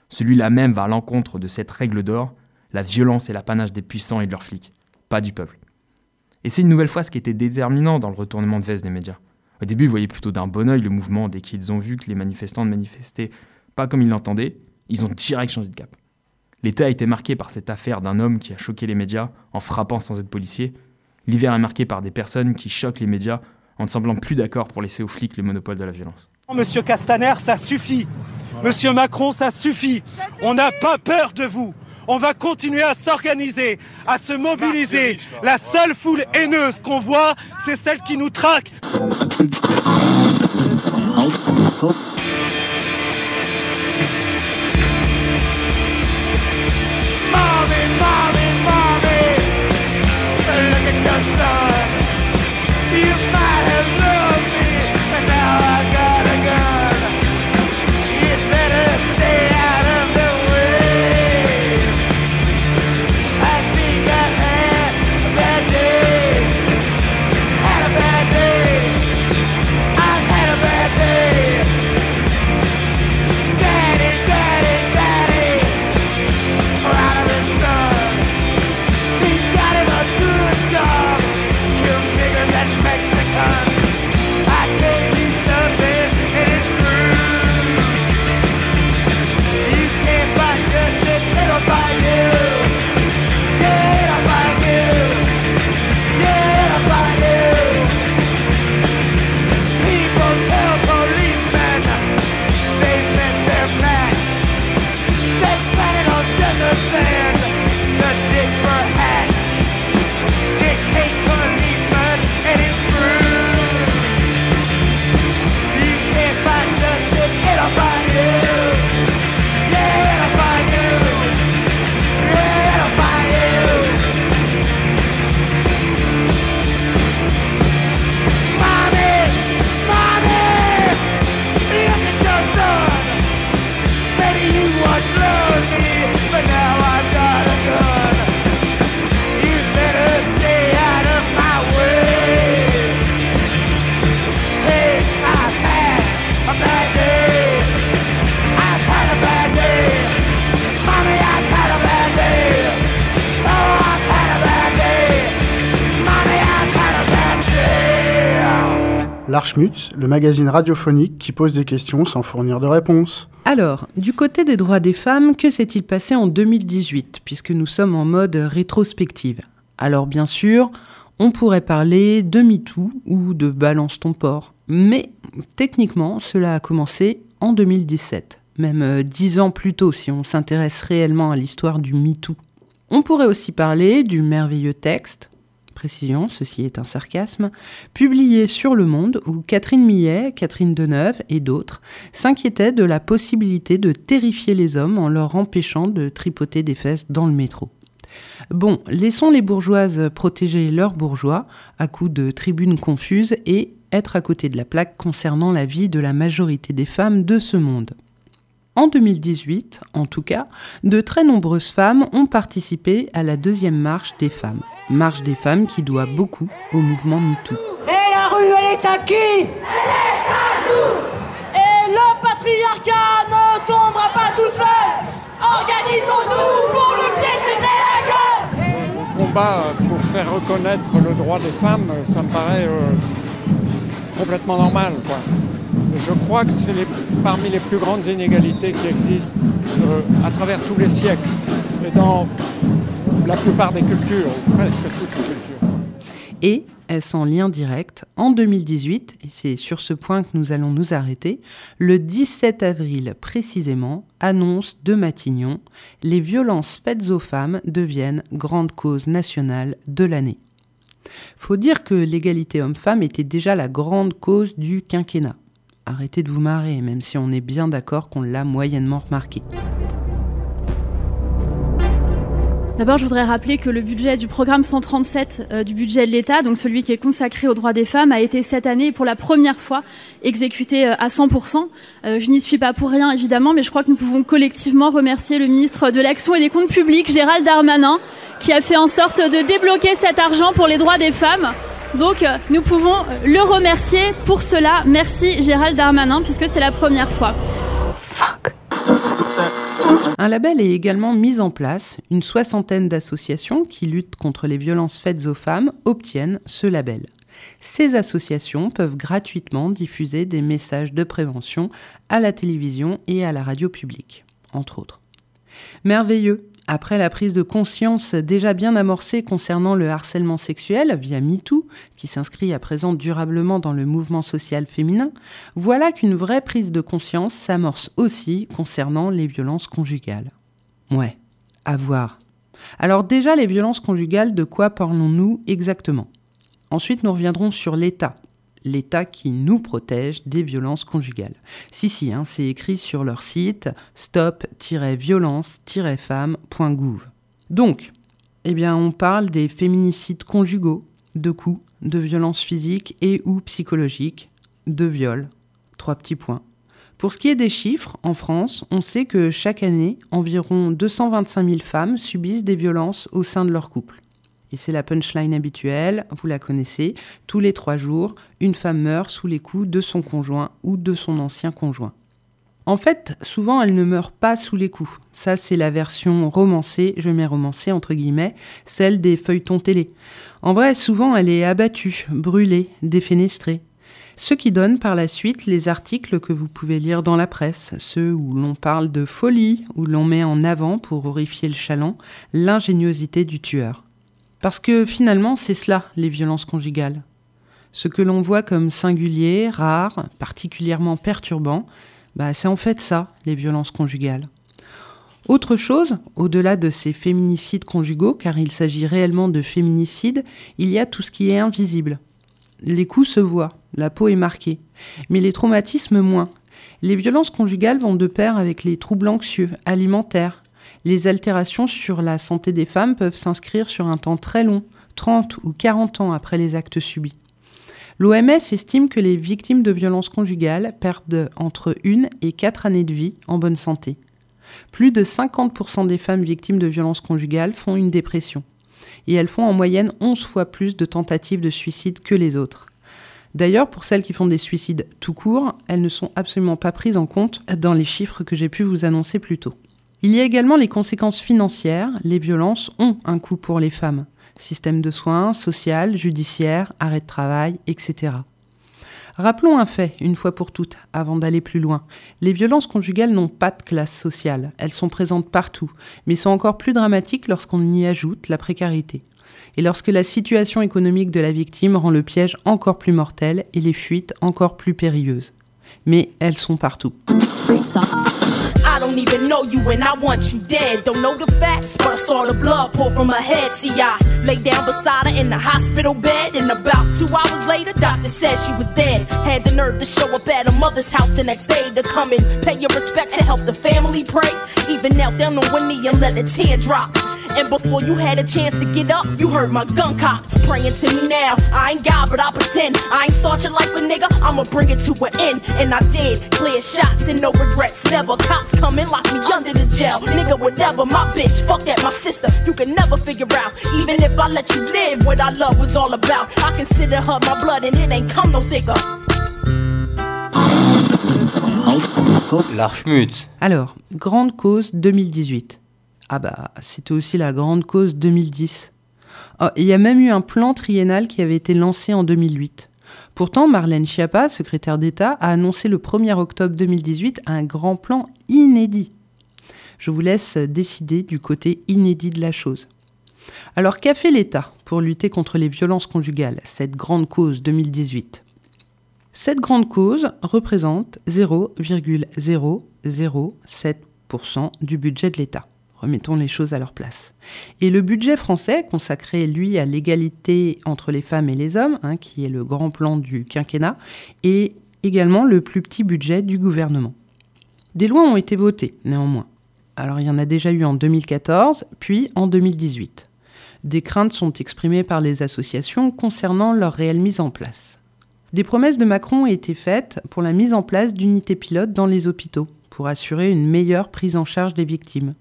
celui-là même va à l'encontre de cette règle d'or, la violence est l'apanage des puissants et de leurs flics, pas du peuple. Et c'est une nouvelle fois ce qui était déterminant dans le retournement de veste des médias. Au début, ils voyaient plutôt d'un bon oeil le mouvement dès qu'ils ont vu que les manifestants ne manifestaient pas comme ils l'entendaient, ils ont direct changé de cap. L'été a été marqué par cette affaire d'un homme qui a choqué les médias en frappant sans être policier. L'hiver est marqué par des personnes qui choquent les médias en ne semblant plus d'accord pour laisser aux flics le monopole de la violence. Monsieur Castaner, ça suffit. Monsieur Macron, ça suffit. On n'a pas peur de vous. On va continuer à s'organiser, à se mobiliser. La seule foule haineuse qu'on voit, c'est celle qui nous traque. Le magazine radiophonique qui pose des questions sans fournir de réponses. Alors, du côté des droits des femmes, que s'est-il passé en 2018, puisque nous sommes en mode rétrospective? Alors bien sûr, on pourrait parler de MeToo ou de Balance ton port, mais techniquement, cela a commencé en 2017, même euh, dix ans plus tôt si on s'intéresse réellement à l'histoire du MeToo. On pourrait aussi parler du merveilleux texte, précision, ceci est un sarcasme, publié sur Le Monde où Catherine Millet, Catherine Deneuve et d'autres s'inquiétaient de la possibilité de terrifier les hommes en leur empêchant de tripoter des fesses dans le métro. Bon, laissons les bourgeoises protéger leurs bourgeois à coups de tribunes confuses et être à côté de la plaque concernant la vie de la majorité des femmes de ce monde. En 2018, en tout cas, de très nombreuses femmes ont participé à la deuxième marche des femmes. Marche des femmes qui doit beaucoup au mouvement MeToo. Et la rue, elle est à qui Elle est à nous Et le patriarcat ne tombera pas tout seul Organisons-nous pour le piétiner la gueule combat pour faire reconnaître le droit des femmes, ça me paraît euh, complètement normal. Quoi. Je crois que c'est les- parmi les plus grandes inégalités qui existent euh, à travers tous les siècles et dans la plupart des cultures, presque toutes les cultures. Et, est-ce en lien direct, en 2018, et c'est sur ce point que nous allons nous arrêter, le 17 avril précisément, annonce de Matignon, les violences faites aux femmes deviennent grande cause nationale de l'année. Faut dire que l'égalité homme-femme était déjà la grande cause du quinquennat. Arrêtez de vous marrer, même si on est bien d'accord qu'on l'a moyennement remarqué. D'abord, je voudrais rappeler que le budget du programme 137 euh, du budget de l'État, donc celui qui est consacré aux droits des femmes, a été cette année pour la première fois exécuté euh, à 100%. Euh, je n'y suis pas pour rien, évidemment, mais je crois que nous pouvons collectivement remercier le ministre de l'Action et des Comptes Publics, Gérald Darmanin, qui a fait en sorte de débloquer cet argent pour les droits des femmes. Donc, euh, nous pouvons le remercier pour cela. Merci Gérald Darmanin, puisque c'est la première fois. Un label est également mis en place. Une soixantaine d'associations qui luttent contre les violences faites aux femmes obtiennent ce label. Ces associations peuvent gratuitement diffuser des messages de prévention à la télévision et à la radio publique, entre autres. Merveilleux. Après la prise de conscience déjà bien amorcée concernant le harcèlement sexuel via MeToo, qui s'inscrit à présent durablement dans le mouvement social féminin, voilà qu'une vraie prise de conscience s'amorce aussi concernant les violences conjugales. Ouais, à voir. Alors déjà, les violences conjugales, de quoi parlons-nous exactement? Ensuite, nous reviendrons sur l'État. L'État qui nous protège des violences conjugales. Si, si, hein, c'est écrit sur leur site stop-violence-femmes.gouv. Donc, eh bien, on parle des féminicides conjugaux, de coups, de violences physiques et ou psychologiques, de viols. Trois petits points. Pour ce qui est des chiffres, en France, on sait que chaque année, environ 225 000 femmes subissent des violences au sein de leur couple. C'est la punchline habituelle, vous la connaissez, tous les trois jours, une femme meurt sous les coups de son conjoint ou de son ancien conjoint. En fait, souvent, elle ne meurt pas sous les coups. Ça, c'est la version romancée, je mets romancée entre guillemets, celle des feuilletons télé. En vrai, souvent, elle est abattue, brûlée, défenestrée. Ce qui donne par la suite les articles que vous pouvez lire dans la presse, ceux où l'on parle de folie, où l'on met en avant, pour horrifier le chaland, l'ingéniosité du tueur. Parce que finalement, c'est cela, les violences conjugales. Ce que l'on voit comme singulier, rare, particulièrement perturbant, bah, c'est en fait ça, les violences conjugales. Autre chose, au-delà de ces féminicides conjugaux, car il s'agit réellement de féminicides, il y a tout ce qui est invisible. Les coups se voient, la peau est marquée, mais les traumatismes moins. Les violences conjugales vont de pair avec les troubles anxieux, alimentaires. Les altérations sur la santé des femmes peuvent s'inscrire sur un temps très long, 30 ou 40 ans après les actes subis. L'OMS estime que les victimes de violences conjugales perdent entre 1 et 4 années de vie en bonne santé. Plus de 50% des femmes victimes de violences conjugales font une dépression. Et elles font en moyenne 11 fois plus de tentatives de suicide que les autres. D'ailleurs, pour celles qui font des suicides tout court, elles ne sont absolument pas prises en compte dans les chiffres que j'ai pu vous annoncer plus tôt. Il y a également les conséquences financières. Les violences ont un coût pour les femmes. Système de soins, social, judiciaire, arrêt de travail, etc. Rappelons un fait, une fois pour toutes, avant d'aller plus loin. Les violences conjugales n'ont pas de classe sociale. Elles sont présentes partout, mais sont encore plus dramatiques lorsqu'on y ajoute la précarité. Et lorsque la situation économique de la victime rend le piège encore plus mortel et les fuites encore plus périlleuses. Mais elles sont partout. Don't even know you and I want you dead. Don't know the facts, but I saw the blood pour from her head. See, I lay down beside her in the hospital bed. And about two hours later, doctor said she was dead. Had the nerve to show up at her mother's house the next day to come and pay your respect to help the family pray. Even knelt down on one knee and let a tear drop. And before you had a chance to get up, you heard my gun cock praying to me now. I ain't God, but I pretend. I ain't start your life a nigga, I'ma bring it to an end. And I did. Clear shots and no regrets, never. Cops come and lock me under the jail. Nigga, whatever, my bitch, fuck that, my sister. You can never figure out, even if I let you live, what I love was all about. I consider her my blood and it ain't come no thicker. L'archmute. Alors, grande cause 2018. Ah bah, c'était aussi la grande cause 2010. Oh, il y a même eu un plan triennal qui avait été lancé en 2008. Pourtant, Marlène Schiappa, secrétaire d'État, a annoncé le 1er octobre 2018 un grand plan inédit. Je vous laisse décider du côté inédit de la chose. Alors, qu'a fait l'État pour lutter contre les violences conjugales, cette grande cause 2018 Cette grande cause représente 0,007% du budget de l'État. Remettons les choses à leur place. Et le budget français, consacré lui à l'égalité entre les femmes et les hommes, hein, qui est le grand plan du quinquennat, est également le plus petit budget du gouvernement. Des lois ont été votées, néanmoins. Alors il y en a déjà eu en 2014, puis en 2018. Des craintes sont exprimées par les associations concernant leur réelle mise en place. Des promesses de Macron ont été faites pour la mise en place d'unités pilotes dans les hôpitaux, pour assurer une meilleure prise en charge des victimes.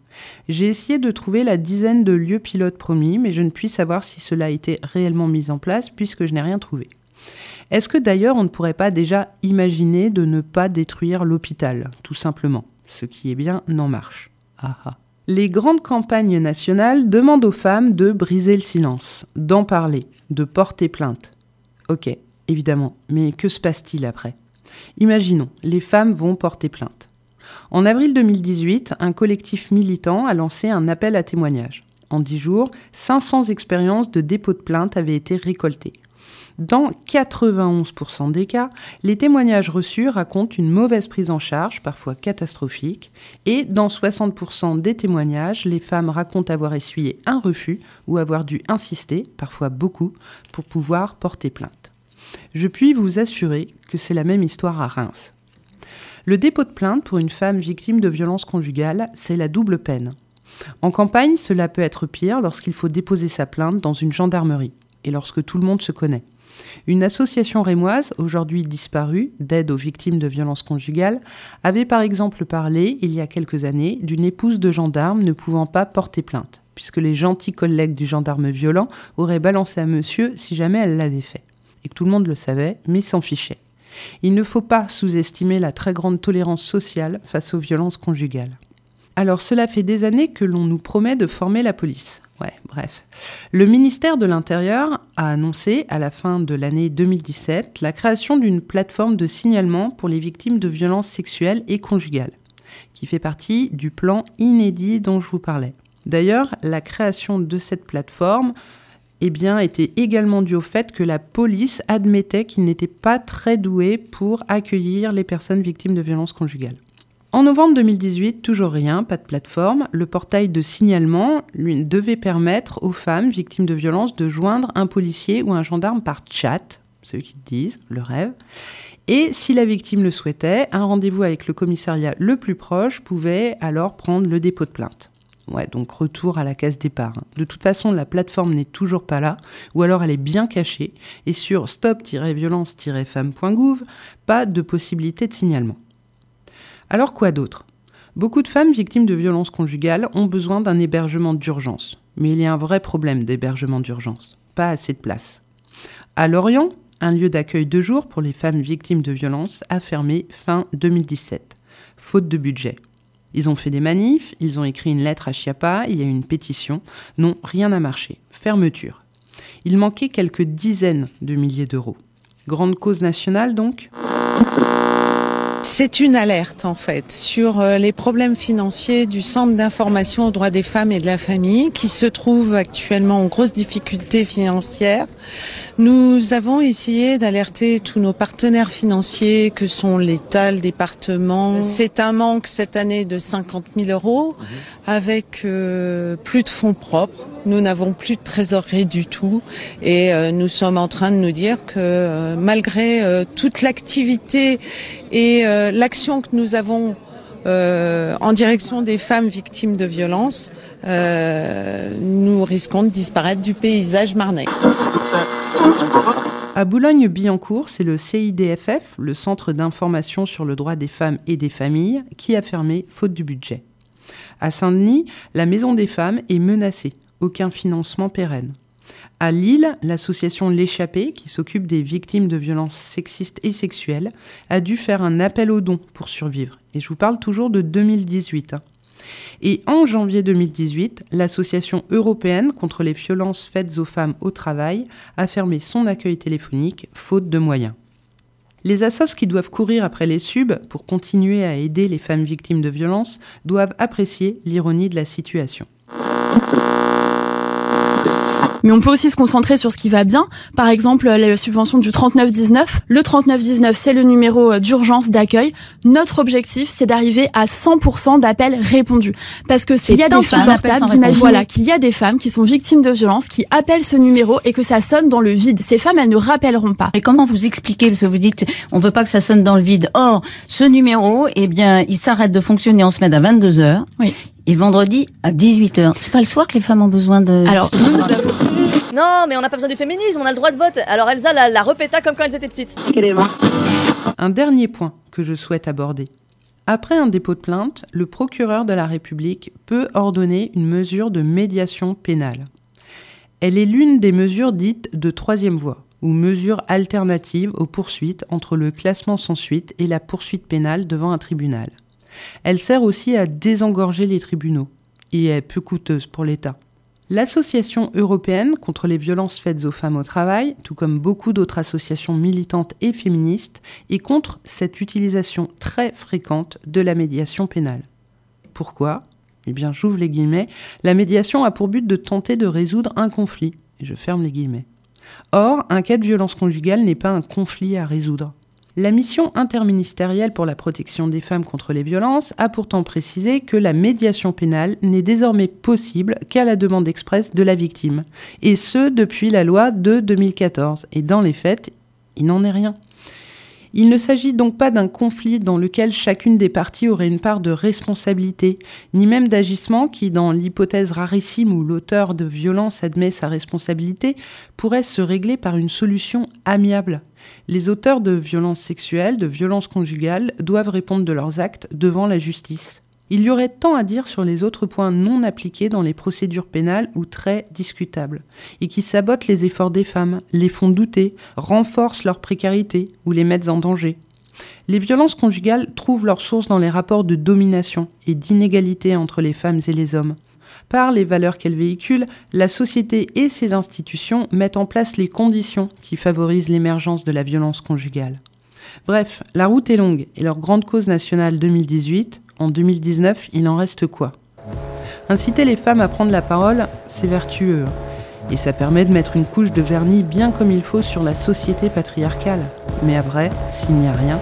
J'ai essayé de trouver la dizaine de lieux pilotes promis, mais je ne puis savoir si cela a été réellement mis en place puisque je n'ai rien trouvé. Est-ce que d'ailleurs on ne pourrait pas déjà imaginer de ne pas détruire l'hôpital, tout simplement, ce qui est bien en marche ah, ah. Les grandes campagnes nationales demandent aux femmes de briser le silence, d'en parler, de porter plainte. Ok, évidemment, mais que se passe-t-il après? Imaginons, les femmes vont porter plainte. En avril 2018, un collectif militant a lancé un appel à témoignages. En 10 jours, 500 expériences de dépôt de plainte avaient été récoltées. Dans 91% des cas, les témoignages reçus racontent une mauvaise prise en charge, parfois catastrophique, et dans 60% des témoignages, les femmes racontent avoir essuyé un refus ou avoir dû insister, parfois beaucoup, pour pouvoir porter plainte. Je puis vous assurer que c'est la même histoire à Reims. Le dépôt de plainte pour une femme victime de violences conjugales, c'est la double peine. En campagne, cela peut être pire lorsqu'il faut déposer sa plainte dans une gendarmerie et lorsque tout le monde se connaît. Une association rémoise, aujourd'hui disparue, d'aide aux victimes de violences conjugales, avait par exemple parlé, il y a quelques années, d'une épouse de gendarme ne pouvant pas porter plainte, puisque les gentils collègues du gendarme violent auraient balancé à monsieur si jamais elle l'avait fait. Et que tout le monde le savait, mais s'en fichait. Il ne faut pas sous-estimer la très grande tolérance sociale face aux violences conjugales. Alors cela fait des années que l'on nous promet de former la police. Ouais, bref. Le ministère de l'Intérieur a annoncé à la fin de l'année 2017 la création d'une plateforme de signalement pour les victimes de violences sexuelles et conjugales, qui fait partie du plan inédit dont je vous parlais. D'ailleurs, la création de cette plateforme eh était également dû au fait que la police admettait qu'il n'était pas très doué pour accueillir les personnes victimes de violences conjugales. En novembre 2018, toujours rien, pas de plateforme, le portail de signalement devait permettre aux femmes victimes de violences de joindre un policier ou un gendarme par chat, ceux qui disent, le rêve. Et si la victime le souhaitait, un rendez-vous avec le commissariat le plus proche pouvait alors prendre le dépôt de plainte. Ouais, donc retour à la case départ. De toute façon, la plateforme n'est toujours pas là, ou alors elle est bien cachée, et sur stop-violence-femme.gouv, pas de possibilité de signalement. Alors quoi d'autre? Beaucoup de femmes victimes de violences conjugales ont besoin d'un hébergement d'urgence, mais il y a un vrai problème d'hébergement d'urgence, pas assez de place. À Lorient, un lieu d'accueil de jour pour les femmes victimes de violences a fermé fin 2017, faute de budget. Ils ont fait des manifs, ils ont écrit une lettre à Chiappa, il y a eu une pétition. Non, rien n'a marché. Fermeture. Il manquait quelques dizaines de milliers d'euros. Grande cause nationale donc? C'est une alerte en fait sur euh, les problèmes financiers du Centre d'information aux droits des femmes et de la famille qui se trouve actuellement en grosse difficulté financière. Nous avons essayé d'alerter tous nos partenaires financiers que sont l'État, le département. C'est un manque cette année de 50 000 euros avec euh, plus de fonds propres. Nous n'avons plus de trésorerie du tout et euh, nous sommes en train de nous dire que euh, malgré toute l'activité et l'action que nous avons en direction des femmes victimes de violences, nous risquons de disparaître du paysage marnais. À Boulogne-Billancourt, c'est le CIDFF, le Centre d'information sur le droit des femmes et des familles, qui a fermé faute du budget. À Saint-Denis, la Maison des femmes est menacée, aucun financement pérenne. À Lille, l'association L'échappée, qui s'occupe des victimes de violences sexistes et sexuelles, a dû faire un appel aux dons pour survivre. Et je vous parle toujours de 2018. Et en janvier 2018, l'Association européenne contre les violences faites aux femmes au travail a fermé son accueil téléphonique faute de moyens. Les assos qui doivent courir après les subs pour continuer à aider les femmes victimes de violences doivent apprécier l'ironie de la situation mais on peut aussi se concentrer sur ce qui va bien. Par exemple, la subvention du 3919. Le 3919, c'est le numéro euh, d'urgence d'accueil. Notre objectif, c'est d'arriver à 100% d'appels répondus. Parce que s'il y a des insupportable d'imaginer voilà, qu'il y a des femmes qui sont victimes de violences, qui appellent ce numéro et que ça sonne dans le vide. Ces femmes, elles ne rappelleront pas. Et comment vous expliquez, parce que vous dites, on veut pas que ça sonne dans le vide. Or, ce numéro, eh bien, il s'arrête de fonctionner en semaine à 22 h Oui. Et vendredi à 18h. C'est pas le soir que les femmes ont besoin de. Alors, Non, mais on n'a pas besoin du féminisme, on a le droit de vote. Alors Elsa la, la repéta comme quand elles étaient petites. Un dernier point que je souhaite aborder. Après un dépôt de plainte, le procureur de la République peut ordonner une mesure de médiation pénale. Elle est l'une des mesures dites de troisième voie, ou mesure alternative aux poursuites entre le classement sans suite et la poursuite pénale devant un tribunal. Elle sert aussi à désengorger les tribunaux et est peu coûteuse pour l'État. L'association européenne contre les violences faites aux femmes au travail, tout comme beaucoup d'autres associations militantes et féministes, est contre cette utilisation très fréquente de la médiation pénale. Pourquoi? Eh bien, j'ouvre les guillemets, la médiation a pour but de tenter de résoudre un conflit. Et je ferme les guillemets. Or, un cas de violence conjugale n'est pas un conflit à résoudre. La mission interministérielle pour la protection des femmes contre les violences a pourtant précisé que la médiation pénale n'est désormais possible qu'à la demande expresse de la victime, et ce depuis la loi de 2014. Et dans les faits, il n'en est rien. Il ne s'agit donc pas d'un conflit dans lequel chacune des parties aurait une part de responsabilité, ni même d'agissement qui, dans l'hypothèse rarissime où l'auteur de violence admet sa responsabilité, pourrait se régler par une solution amiable les auteurs de violences sexuelles, de violences conjugales, doivent répondre de leurs actes devant la justice. Il y aurait tant à dire sur les autres points non appliqués dans les procédures pénales ou très discutables, et qui sabotent les efforts des femmes, les font douter, renforcent leur précarité ou les mettent en danger. Les violences conjugales trouvent leur source dans les rapports de domination et d'inégalité entre les femmes et les hommes. Par les valeurs qu'elle véhicule, la société et ses institutions mettent en place les conditions qui favorisent l'émergence de la violence conjugale. Bref, la route est longue et leur grande cause nationale 2018, en 2019, il en reste quoi? Inciter les femmes à prendre la parole, c'est vertueux. Et ça permet de mettre une couche de vernis bien comme il faut sur la société patriarcale. Mais après, s'il n'y a rien...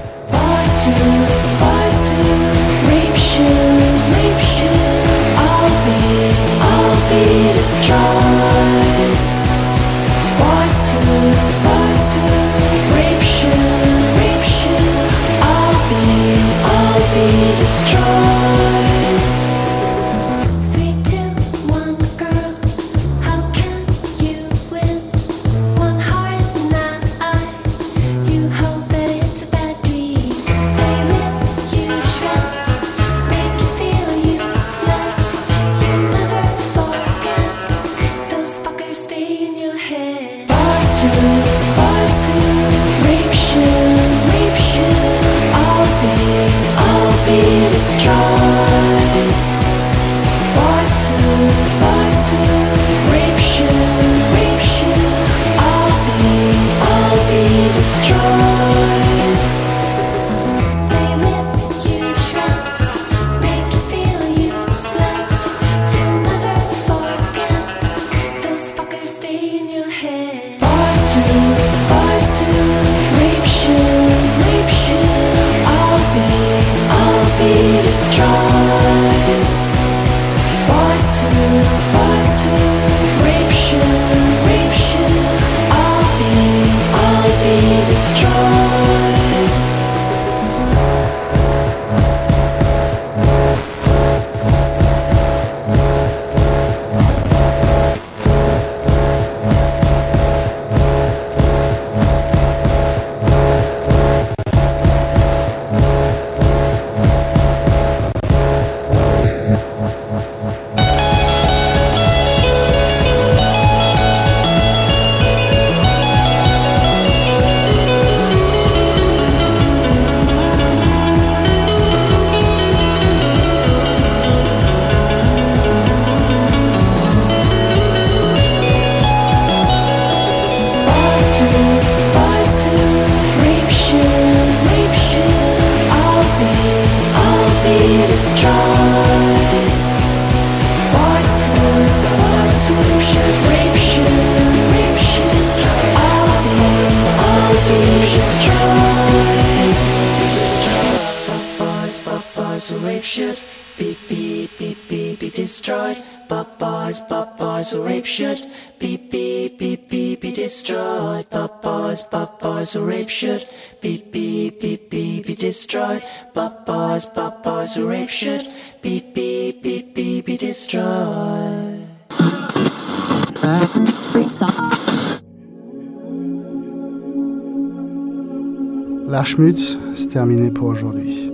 but boys who rape should be, be, be, be, be destroyed. Free socks. L'Archmutz, c'est terminé pour aujourd'hui.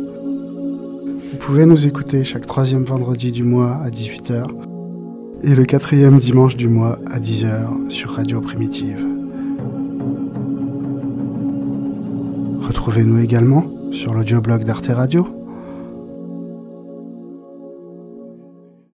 Vous pouvez nous écouter chaque troisième vendredi du mois à 18h et le quatrième dimanche du mois à 10h sur Radio Primitive. Retrouvez-nous également sur l'audioblog d'Arte Radio